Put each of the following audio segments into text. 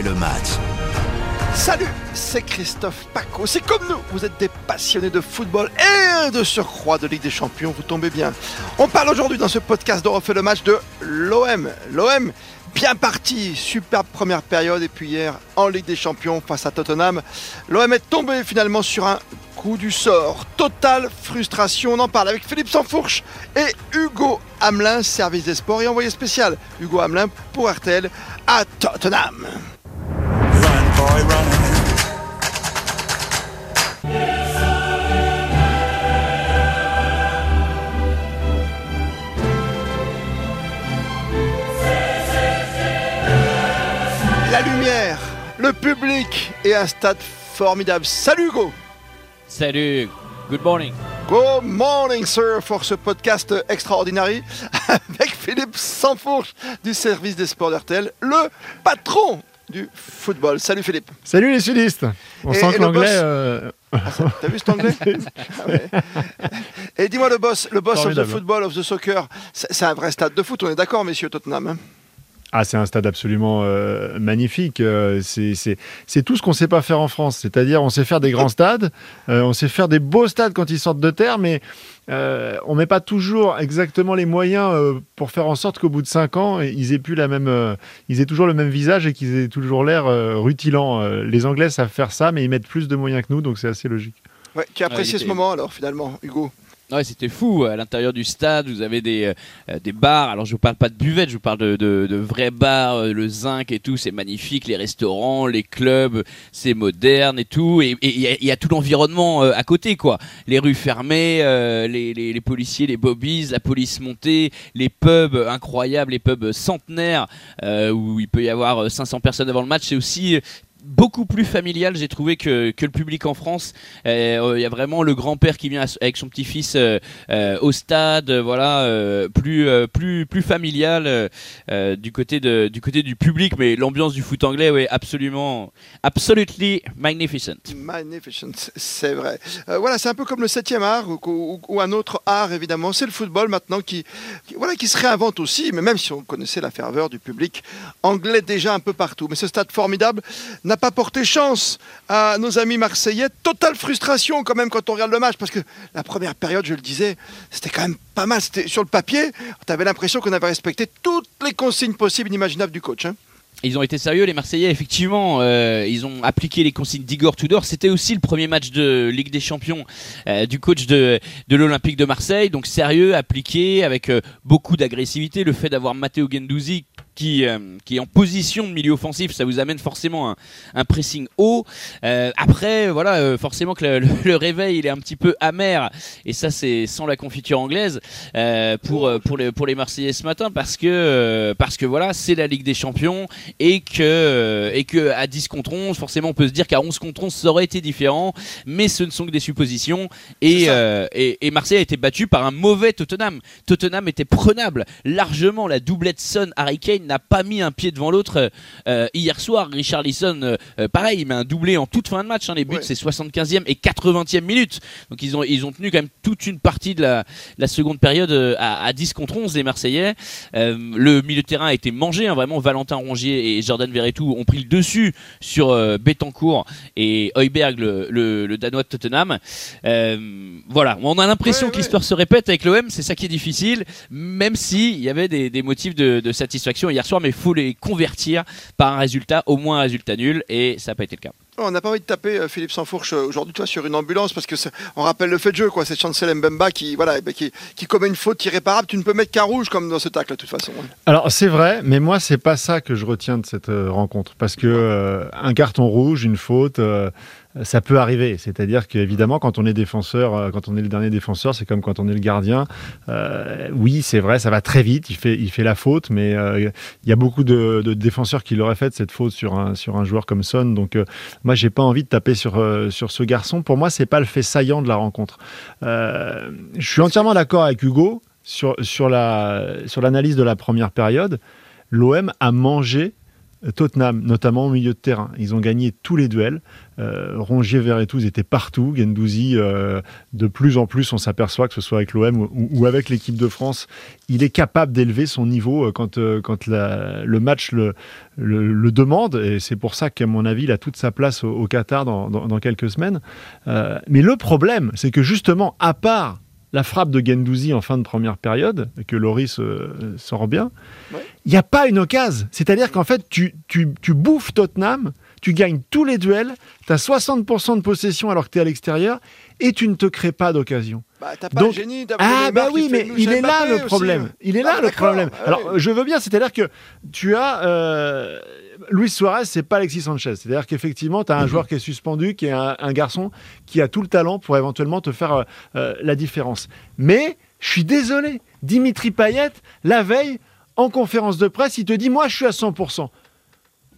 le match. Salut, c'est Christophe Paco. C'est comme nous, vous êtes des passionnés de football et de surcroît de Ligue des Champions, vous tombez bien. On parle aujourd'hui dans ce podcast de refait le match de l'OM. L'OM bien parti, superbe première période et puis hier en Ligue des Champions face à Tottenham, l'OM est tombé finalement sur un coup du sort. Totale frustration, on en parle avec Philippe Sansfourche et Hugo Hamelin, service des sports et envoyé spécial. Hugo Hamelin pour RTL à Tottenham. La lumière, le public et un stade formidable. Salut Hugo Salut, good morning. Good morning, sir, pour ce podcast extraordinaire avec Philippe Sansfourche du service des sports d'RTL, le patron du football. Salut Philippe. Salut les sudistes. On Et- sent et que l'anglais. euh, Ah, T'as vu cet anglais Ah ouais. Et dis-moi le boss, le boss of the football, of the soccer, c'est un vrai stade de foot, on est d'accord, messieurs Tottenham hein? Ah, c'est un stade absolument euh, magnifique. Euh, c'est- tout ce qu'on ne sait pas faire en France. C'est-à-dire, on sait faire des grands stades, euh, on sait faire des beaux stades quand ils sortent de terre, mais euh, on met pas toujours exactement les moyens euh, pour faire en sorte qu'au bout de cinq ans, ils aient plus la même, euh, ils aient toujours le même visage et qu'ils aient toujours l'air euh, rutilants. Euh, les Anglais savent faire ça, mais ils mettent plus de moyens que nous, donc c'est assez logique. Ouais, Tu as apprécié ce moment alors finalement, Hugo? Ouais, c'était fou. À l'intérieur du stade, vous avez des, euh, des bars. Alors, je vous parle pas de buvette, je vous parle de, de, vrais bars, euh, le zinc et tout. C'est magnifique. Les restaurants, les clubs, c'est moderne et tout. Et il y, a- tout l'environnement euh, à côté, quoi. Les rues fermées, les, les, les policiers, les bobbies, la police montée, les pubs incroyables, les pubs centenaires où il peut y avoir euh, 500 personnes avant le match. C'est aussi beaucoup plus familial j'ai trouvé que, que le public en France Euh, il y a vraiment le grand-père qui vient avec son petit-fils euh, euh, au stade euh, voilà euh, plus euh, plus plus familial euh, euh, du côté de du côté du public mais l'ambiance du foot anglais ouais absolument absolutely magnificent Magnificent, c'est vrai. Euh, voilà, c'est un peu comme le septième art ou, ou- ou un autre art évidemment. C'est le football maintenant qui, qui- voilà, qui se réinvente aussi, mais même si on connaissait la ferveur du public anglais déjà un peu partout. Mais ce stade formidable n'a pas porté chance à nos amis marseillais. Totale frustration quand même quand on regarde le match, parce que la première période, je le disais, c'était quand même pas mal. C'était sur le papier, tu avais l'impression qu'on avait respecté toutes les consignes possibles, inimaginables du coach. hein. Ils ont été sérieux, les Marseillais, effectivement. euh, ils ont appliqué les consignes d'Igor Tudor. C'était aussi le premier match de Ligue des Champions euh, du coach de, de l'Olympique de Marseille. Donc sérieux, appliqué, avec euh, beaucoup d'agressivité. Le fait d'avoir Matteo Gendouzi qui, euh, qui est en position de milieu offensif, ça vous amène forcément un, un pressing haut. Euh, après, voilà, euh, forcément que le, le- le réveil, il est un petit peu amer. Et ça, c'est sans la confiture anglaise pour, pour, les, pour les Marseillais ce matin parce que, parce que voilà, c'est la Ligue des Champions et que, et que à 10 contre 11, forcément, on peut se dire qu'à 11 contre 11, ça aurait été différent, mais ce ne sont que des suppositions. Et, et Marseille a été battu par un mauvais Tottenham. Tottenham était prenable largement. La doublette Son Harry Kane n'a pas mis un pied devant l'autre euh, hier soir. Richard Lisson, pareil, il met un doublé en toute fin de match. hein. Les buts, Ouais. c'est 75e et 80e minute. Donc ils ont, ils ont tenu quand même toute une partie de la, la seconde période euh, à, à 10 contre 11 les Marseillais. Euh, le milieu de terrain a été mangé, hein, vraiment Valentin Rongier et Jordan Verretou ont pris le dessus sur euh, Betancourt et Heuberg, le, le- le Danois de Tottenham. Euh, voilà, on a l'impression Ouais, que ouais. l'histoire se répète avec l'OM, c'est ça qui est difficile, même si il y avait des, des motifs de, de satisfaction hier soir, mais il faut les convertir par un résultat, au moins un résultat nul, et ça n'a pas été le cas. On n'a pas envie de taper euh, Philippe Sansfourche euh, aujourd'hui, toi, sur une ambulance, parce que on rappelle le fait de jeu, quoi. C'est Chancel Mbemba qui, voilà, eh ben, qui, qui commet une faute irréparable. Tu ne peux mettre qu'un rouge comme dans ce tacle, de toute façon. Alors c'est vrai, mais moi c'est pas ça que je retiens de cette euh, rencontre, parce que euh, un carton rouge, une faute, euh, ça peut arriver. C'est-à-dire qu'évidemment quand on est défenseur, euh, quand on est le dernier défenseur, c'est comme quand on est le gardien. Euh, oui, c'est vrai, ça va très vite. Il fait, il fait la faute, mais euh, il y a beaucoup de, défenseurs qui l'auraient fait cette faute sur un sur un joueur comme Son. Donc euh, moi j'ai pas envie de taper sur sur ce garçon. Pour moi c'est pas le fait saillant de la rencontre. Je suis entièrement d'accord avec Hugo sur, sur la sur l'analyse de la première période. L'OM a mangé Tottenham, notamment au milieu de terrain. Ils ont gagné tous les duels. Euh, Rongier, Verretou étaient partout. Gendouzi, euh, de plus en plus, on s'aperçoit que ce soit avec l'OM ou, avec l'équipe de France, il est capable d'élever son niveau euh, quand, quand le match le, le, demande. Et c'est pour ça qu'à mon avis, il a toute sa place au, Qatar dans, dans, quelques semaines. mais le problème, c'est que justement, à part la frappe de Gendouzi en fin de première période, que Loris euh, sort bien, il n'y a pas une occasion. C'est-à-dire qu'en fait, tu, tu, tu, bouffes Tottenham, tu gagnes tous les duels, tu as 60% de possession alors que tu es à l'extérieur, et tu ne te crées pas d'occasion. Bah, t'as pas Donc, génie Ah, bah oui, mais il est là le problème. Il est là le problème. Alors, je veux bien, c'est-à-dire que tu as. Euh, Luis Suarez, c'est pas Alexis Sanchez. C'est-à-dire qu'effectivement, tu as un joueur qui est suspendu, qui est un, garçon qui a tout le talent pour éventuellement te faire euh, euh, la différence. Mais, je suis désolé, Dimitri Payet, la veille, en conférence de presse, il te dit Moi, je suis à 100%.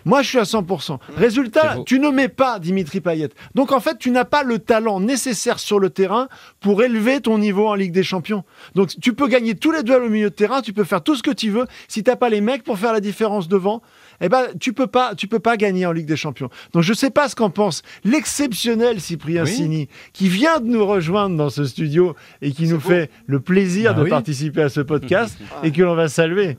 Moi, je suis à 100%. Résultat, tu ne mets pas Dimitri Payet. Donc, en fait, tu n'as pas le talent nécessaire sur le terrain pour élever ton niveau en Ligue des Champions. Donc, tu peux gagner tous les duels au milieu de terrain, tu peux faire tout ce que tu veux. Si tu n'as pas les mecs pour faire la différence devant, eh ben, tu peux pas, tu peux pas gagner en Ligue des Champions. Donc, je sais pas ce qu'en pense l'exceptionnel Cyprien Sini, qui vient de nous rejoindre dans ce studio et qui nous fait le plaisir bah de participer à ce podcast et que l'on va saluer.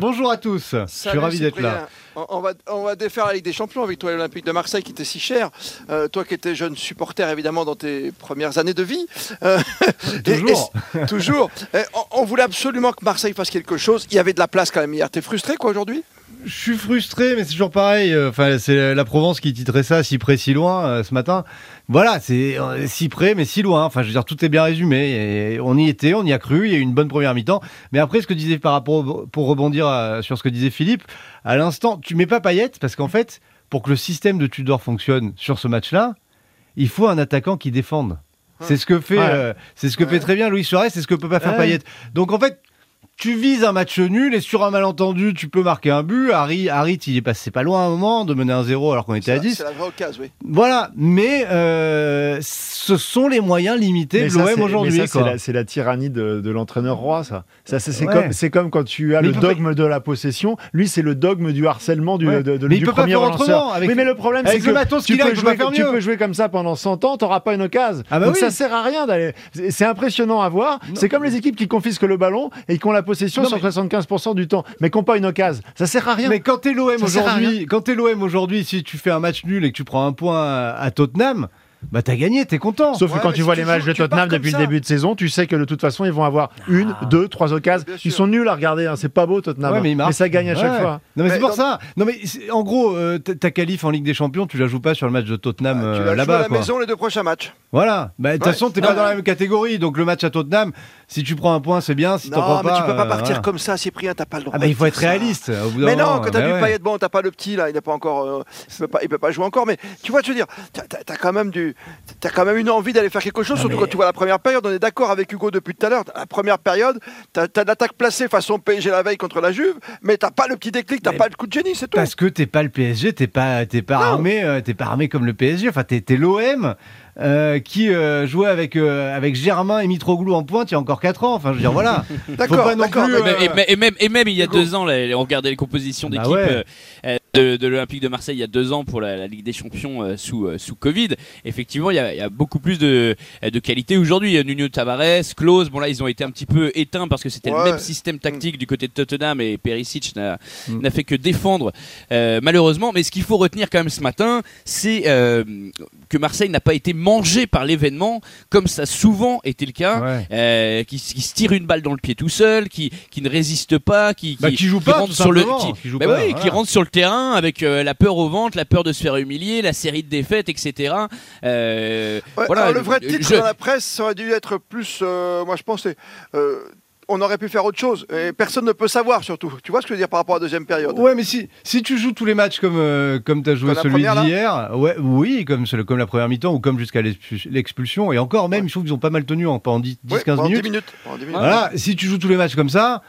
bonjour à tous. je suis ravi d'être là. On va, on va défaire la Ligue des Champions avec toi l'Olympique de Marseille qui était si cher. Euh, toi qui étais jeune supporter évidemment dans tes premières années de vie. Euh, toujours. toujours. on, on, voulait absolument que Marseille fasse quelque chose. Il y avait de la place quand même hier. T'es frustré quoi aujourd'hui? Je suis frustré, mais c'est toujours pareil. Euh, enfin, c'est la Provence qui titrait ça, si près, si loin, euh, ce matin. Voilà, c'est euh, si près, mais si loin. Enfin, je veux dire, tout est bien résumé. Et on y était, on y a cru. Il y a eu une bonne première mi-temps. Mais après, ce que disait par rapport, pour rebondir sur ce que disait Philippe, à l'instant, tu mets pas paillette parce qu'en fait, pour que le système de Tudor fonctionne sur ce match-là, il faut un attaquant qui défende. C'est ce que fait, c'est ce que fait très bien Louis Suarez, c'est ce que peut pas faire Payet. Donc en fait, tu vises un match nul et sur un malentendu, tu peux marquer un but. Harry, Harry il est passé pas loin à un moment de mener un 0 alors qu'on était à 10. C'est la vraie occasion, oui. Voilà, mais euh, ce sont les moyens limités de l'OM aujourd'hui. C'est la, tyrannie de, l'entraîneur roi, ça. ça c'est comme, comme, quand tu as le dogme de la possession. Lui, c'est le dogme du harcèlement du, de, de, mais du premier lanceur. Avec, oui, mais le problème, c'est que tu, peux jouer, tu peux jouer comme ça pendant 100 ans, tu n'auras pas une occasion. Ah bah Donc ça sert à rien d'aller. C'est impressionnant à voir. C'est comme les équipes qui confisquent le ballon et qui ont la possession sur 75% du temps, mais qui n'ont pas une occasion. Ça sert à rien. Mais quand t'es l'OM aujourd'hui, quand t'es l'OM aujourd'hui, si tu fais un match nul et que tu prends un point à Tottenham, bah t'as gagné, t'es content. Sauf que quand tu vois les matchs de Tottenham depuis le début de saison, tu sais que de toute façon ils vont avoir une, ah. deux, trois occasions. Ils sont nuls à regarder, hein. c'est pas beau Tottenham, mais, mais, ça gagne à chaque fois. Non mais, c'est pour ça. Non mais en gros, euh, ta qualif en Ligue des Champions, tu la joues pas sur le match de Tottenham bah, euh, là-bas. Tu à la maison les deux prochains matchs. Voilà. Bah, de toute façon, t'es pas dans la même catégorie, donc le match à Tottenham, si tu prends un point, c'est bien. Si t'en prends pas, mais tu peux pas partir comme ça, Cyprien, t'as pas le droit. Ah bah il faut être réaliste. mais non, quand t'as vu Payet, bon, t'as pas le petit là, il n'est pas encore, euh, il peut pas, il peut pas jouer encore, mais tu vois, je veux dire, t'as quand même du, t'as quand même une envie d'aller faire quelque chose, surtout quand tu vois la première période. On est d'accord avec Hugo depuis tout à l'heure. La première période, tu as, as l'attaque placée façon PSG la veille contre la Juve, mais t'as pas le petit déclic, t'as pas le coup de génie, c'est tout. Parce que t'es pas le PSG, t'es pas, pas armé, euh, t'es pas armé comme le PSG. Enfin, t'es l'OM. Euh, qui euh, jouait avec, euh, avec Germain et Mitroglou en pointe il y a encore 4 ans. Enfin, je veux dire, voilà. d'accord, d'accord. Et, même, et même il y a 2 ans, là, on regardait les compositions bah d'équipe de, l'Olympique de Marseille il y a 2 ans pour la, Ligue des Champions sous, sous Covid. Effectivement, il y, a, il y a beaucoup plus de, de qualité aujourd'hui. Nuno Tavares, Klose, bon là, ils ont été un petit peu éteints parce que c'était le même système tactique du côté de Tottenham et Perisic n'a mm. fait que défendre malheureusement. Mais ce qu'il faut retenir quand même ce matin, c'est que Marseille n'a pas été mangé par l'événement, comme ça a souvent été le cas, euh, qui, se tire une balle dans le pied tout seul, qui, qui ne résiste pas, qui, bah, qui, joue pas, rentre sur le, qui, bah qui rentre sur le terrain avec euh, la peur au ventre, la peur de se faire humilier, la série de défaites, etc. Euh, voilà, le vrai titre dans la presse ça aurait dû être plus, moi je pense, on aurait pu faire autre chose. Et personne ne peut savoir, surtout. Tu vois ce que je veux dire par rapport à la deuxième période? Ouais, mais si, si tu joues tous les matchs comme, euh, comme tu as joué celui d'hier, ouais, oui, comme, comme la première mi-temps ou comme jusqu'à l'expulsion, et encore même, je trouve qu'ils ont pas mal tenu en, pendant 10-15 minutes. minutes. Voilà, si tu joues tous les matchs comme ça,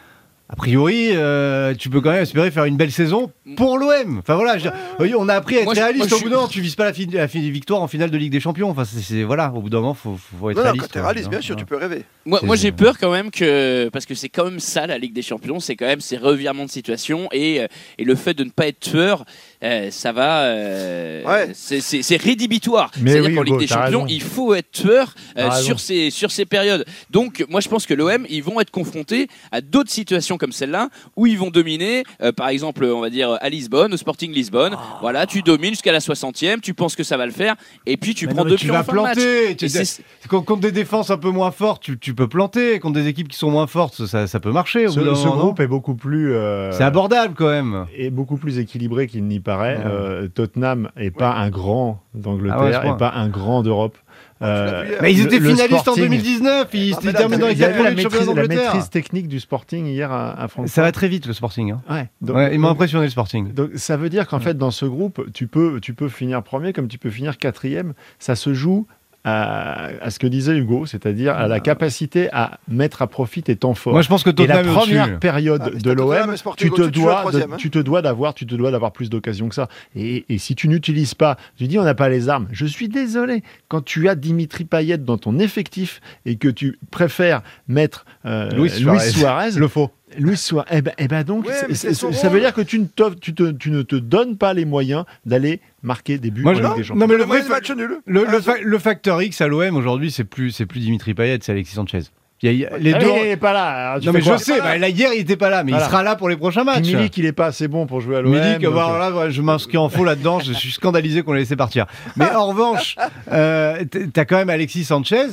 a priori, euh, tu peux quand même espérer faire une belle saison pour l'OM. Enfin voilà, je- on a appris à être Moi, je- réaliste. moi, au bout d'un moment, tu vises pas la, fi- la fi- victoire en finale de Ligue des Champions. Enfin, c'est voilà, au bout d'un moment, faut, faut être Non, non, réaliste. quand quoi. réaliste, bien sûr, tu peux rêver. Moi, j'ai peur quand même que parce que c'est quand même ça la Ligue des Champions, c'est quand même ces revirements de situation et, euh, et le fait de ne pas être tueur, euh, ça va, euh, Ouais. c'est- rédhibitoire. Mais C'est-à-dire oui, qu'en Ligue des Champions, raison. il faut être tueur euh, sur ces sur ces périodes. Donc moi je pense que l'OM ils vont être confrontés à d'autres situations comme celle-là où ils vont dominer, euh, par exemple on va dire à Lisbonne, au Sporting Lisbonne. Ah. Voilà, tu domines jusqu'à la 60e, tu penses que ça va le faire et puis tu Mais prends non, mais deux tu pions vas en fin de match. planter. Tu- Et Contre des défenses un peu moins fortes, tu, tu peux planter. Contre des équipes qui sont moins fortes, ça, ça peut marcher. Au Ce, bout d'un ce moment, non groupe est beaucoup plus. euh, C'est abordable quand même. est beaucoup plus équilibré qu'il n'y paraît. Ouais. Euh, Tottenham est pas un grand d'Angleterre Ah et pas un grand d'Europe. Euh, vu hier. Mais ils étaient le finalistes en Sporting- 2019. Ils Ah, étaient terminés dans les Vous avez quatre vu la premiers championnats maîtrise, la maîtrise technique du Sporting hier à, à Francfort Ça va très vite le Sporting. hein. Ouais. Donc, Ouais, ils m'ont impressionné le Sporting. donc, ça veut dire qu'en fait, dans ce groupe, tu peux, tu peux finir premier comme tu peux finir quatrième. Ça se joue à, à ce que disait Hugo, c'est-à-dire à la capacité à mettre à profit tes temps forts. Moi, je pense que Et la première période Ah, mais de l'OM, tu te dois, de- hein. tu te dois d'avoir, tu te dois d'avoir plus d'occasions que ça. Et, et si tu n'utilises pas, tu dis on n'a pas les armes. Je suis désolé. Quand tu as Dimitri Payet dans ton effectif et que tu préfères mettre euh, Luis Suarez. Suarez, Le faux. Luis Suarez, eh ben, eh ben donc, Ouais, ça veut dire que tu ne, tu, te- tu ne te donnes pas les moyens d'aller marquer des buts Moi, en je- Ligue des Champions. non, mais le Le vrai match nul. Le, le Ah, fa- le facteur X à l'OM aujourd'hui, c'est plus, c'est plus Dimitri Payet, c'est Alexis Sanchez. Il y a- il y a- les Ah, deux. il n'est pas là. tu Non mais je sais, bah, là, hier il était pas là, mais Voilà. il sera là pour les prochains matchs. Milik, il est pas assez bon pour jouer à l'OM. Milik, donc, bah, euh, je m'inscris en faux là-dedans, je suis scandalisé qu'on l'ait laissé partir. Mais en revanche, euh, t- t'as quand même Alexis Sanchez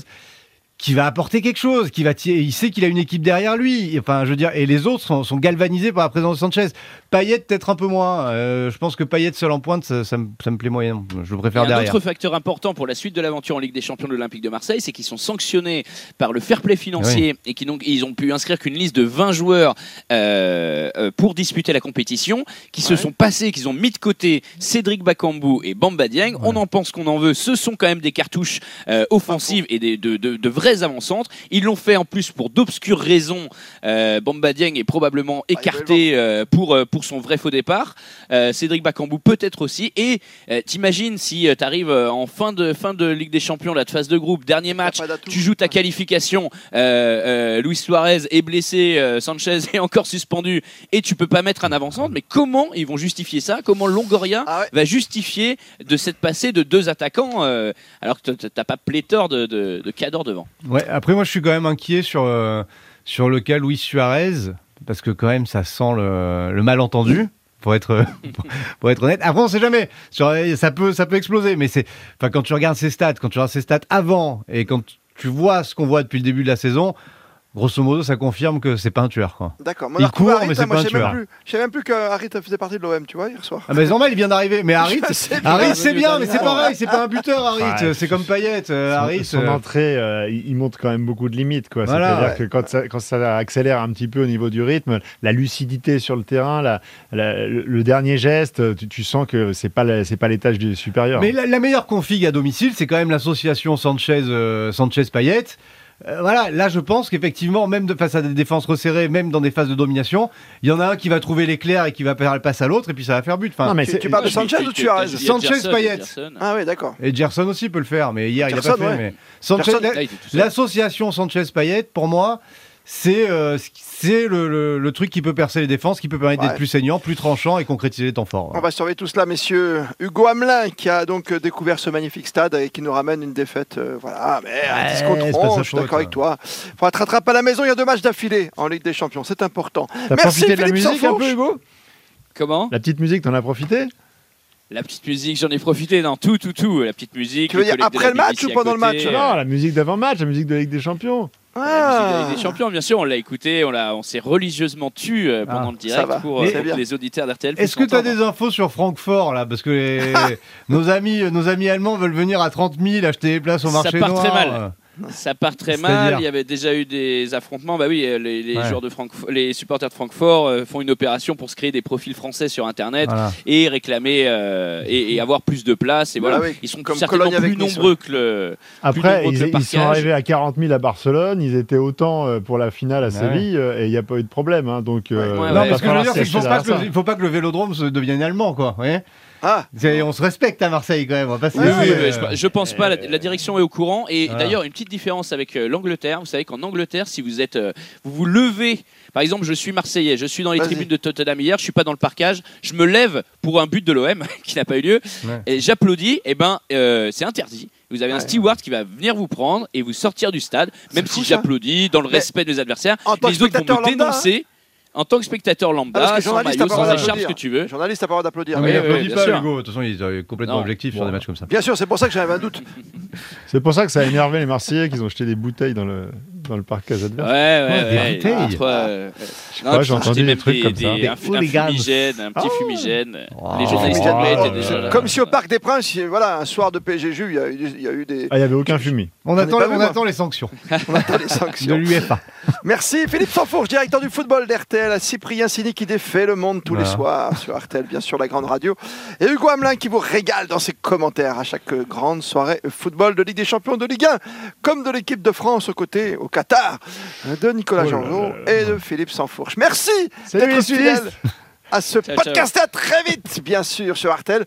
qui va apporter quelque chose, qui va il sait qu'il a une équipe derrière lui, enfin je veux dire, et les autres sont, sont galvanisés par la présence de Sanchez. Payet peut-être un peu moins, Euh, je pense que Payet seul en pointe, ça, ça me, ça me plaît moyen, je le préfère a un derrière. autre facteur important pour la suite de l'aventure en Ligue des Champions de l'Olympique de Marseille, c'est qu'ils sont sanctionnés par le fair play financier et qu'ils donc ils ont pu inscrire qu'une liste de 20 joueurs euh, euh, pour disputer la compétition, qui se sont passés, qu'ils ont mis de côté Cédric Bakambu et Bamba Dieng. On en pense qu'on en veut. Ce sont quand même des cartouches euh, offensives et des, de, de- de vrais avant-centres. Ils l'ont fait en plus pour d'obscures raisons. Euh, Bamba Dieng est probablement écarté euh, pour, euh, pour son vrai faux départ. Euh, Cédric Bakambu peut-être aussi. Et t'imagines si tu arrives en fin de, fin de Ligue des Champions, de phase de groupe, dernier match, tu joues ta qualification, Luis Suarez est blessé, Sanchez est encore suspendu et tu peux pas mettre un avant-centre. Mais comment ils vont justifier ça? Comment Longoria Ah ouais. va justifier de cette passée de deux attaquants alors que t'as pas pléthore de, de, de cadors devant? Ouais, après moi je suis quand même inquiet sur, euh, sur le cas Luis Suarez, parce que quand même ça sent le, le malentendu. Pour être, pour, être honnête. Après, on sait jamais. Ça peut, ça peut exploser. Mais enfin, quand tu regardes ses stats, quand tu regardes ses stats avant et quand tu vois ce qu'on voit depuis le début de la saison, grosso modo, ça confirme que c'est pas un tueur, quoi. D'accord. Il court, Harit, mais c'est hein, moi, pas un je savais même tueur. plus- Je savais même plus que Harit faisait partie de l'OM, tu vois, hier soir. Ah, mais normal, il vient d'arriver. Mais Harit. Harit, c'est bien, mais c'est pareil, c'est pas un buteur, Harit. Ouais. c'est comme Payet. euh, son, Harit. son entrée, euh, il, montre quand même beaucoup de limites. quoi. Voilà, C'est-à-dire ouais. que quand ça, quand ça accélère un petit peu au niveau du rythme, la lucidité sur le terrain, la- la- le, le dernier geste, tu, tu sens que c'est pas la- c'est pas l'étage du supérieur. Mais la, la meilleure config à domicile, c'est quand même l'association Sanchez, euh, Sanchez Payet. Euh, voilà, là je pense qu'effectivement, même de, face à des défenses resserrées, même dans des phases de domination, il y en a un qui va trouver l'éclair et qui va faire le passe à l'autre et puis ça va faire but. Enfin, Non, mais Tu, c'est- tu parles de Sanchez ou de Suarez Il y a Sanchez, Payet. Ah oui, d'accord. Et Gerson aussi peut le faire, mais hier il a Gerson, pas fait. ouais. Mais Sanchez- l'association Sanchez Payet, pour moi, c'est euh, c'est le, le- le truc qui peut percer les défenses, qui peut permettre Ouais. d'être plus saignant, plus tranchant et concrétiser les temps forts. On va surveiller tout cela, messieurs. Hugo Hamelin, qui a donc euh, découvert ce magnifique stade et qui nous ramène une défaite. euh, voilà, mais à 10 Ouais, contre c'est pas 11, sa je suis d'accord avec hein. toi. Il faudra te rattraper à la maison. Il y a deux matchs d'affilée en Ligue des Champions. C'est important. Merci, profité de la Philippe musique un peu, Hugo? Comment? La petite musique, t'en as profité? La petite musique, j'en ai profité dans tout, tout, tout. La petite musique. Tu veux dire après la le match ou pendant le match Non, la musique d'avant-match, la musique de la Ligue des Champions. La musique de la Ah. Ligue des Champions, bien sûr, on l'a écouté, on, l'a- on s'est religieusement tu euh, pendant Ah, le direct ça va. pour, euh, pour les auditeurs d'RTL. Est-ce que tu as des infos sur Francfort là? Parce que les- nos, amis, nos amis allemands veulent venir à 30 000 acheter les places au Ça marché part noir. très mal. Ça part très mal. Il y avait déjà eu des affrontements. Bah oui, euh, les, les Ouais. joueurs de Francfort, les supporters de Francfort euh, font une opération pour se créer des profils français sur Internet Voilà. et réclamer euh, et, et avoir plus de place. Et voilà, Voilà, oui. ils sont Comme certainement avec plus nombreux que le. Après, nombreux ils, que le ils sont arrivés à 40 000 à Barcelone, ils étaient autant pour la finale à Ouais. Séville et il n'y a pas eu de problème. hein, donc, euh, Ouais, Non, mais ce que je veux dire, c'est qu'il faut s'acheter pas, que derrière le, il faut pas que le vélodrome se devienne allemand, quoi. Vous voyez Ah, on se respecte à Marseille quand même. On va Oui, oui, euh, mais je, je pense pas. La, la direction est au courant. Et Voilà. d'ailleurs, une petite différence avec euh, l'Angleterre. Vous savez qu'en Angleterre, si vous êtes, euh, vous vous levez. Par exemple, je suis Marseillais, je suis dans les tribunes de Tottenham hier, je suis pas dans le parcage, je me lève pour un but de l'OM qui n'a pas eu lieu Ouais. et j'applaudis. Et ben, euh, c'est interdit. Vous avez un Ouais. steward qui va venir vous prendre et vous sortir du stade, même si j'applaudis dans le Mais respect de mes adversaires. en tant Les autres vont me lambda, hein. En tant que spectateur Ah, lambda, parce que sans maillot, t'as pas le sans droit écharpe, ce que d'applaudir. tu veux. journaliste, t'as pas le droit d'applaudir. Non, Oui, mais il oui, bien pas, sûr. Hugo. De toute façon, il est complètement Non. objectif sur des matchs comme ça. Bien sûr, c'est pour ça que j'avais un doute. C'est pour ça que ça a énervé les Marseillais qu'ils ont jeté des bouteilles dans le, dans le parcage adverse. Ouais, ouais, Ouais, des ouais. Entre, euh, non, pas, puis j'ai entendu des trucs comme ça. Des, Des un, un hooligans. fumigène, un petit Ah. fumigène. Oh. Les journalistes Oh, étaient déjà là. Comme si au Parc des Princes, il- voilà, un soir de PSG il y a eu, il y a eu des. Ah, il n'y avait aucun fumier. On attend, on les sanctions On attend les de sanctions. l'UEFA. Merci Philippe Sanfourche, directeur du football d'RTL, Cyprien Sini qui défait le monde tous les soirs sur RTL, bien sûr la grande radio, et Hugo Hamelin qui vous régale dans ses commentaires à chaque grande soirée football de Ligue des Champions de Ligue 1, comme de l'équipe de France aux côtés, au Qatar, de Nicolas Oh là. et de Philippe Sanfourche. Merci d'être fidèle à ce Ciao, ciao. podcast. À très vite, bien sûr, sur RTL.fr.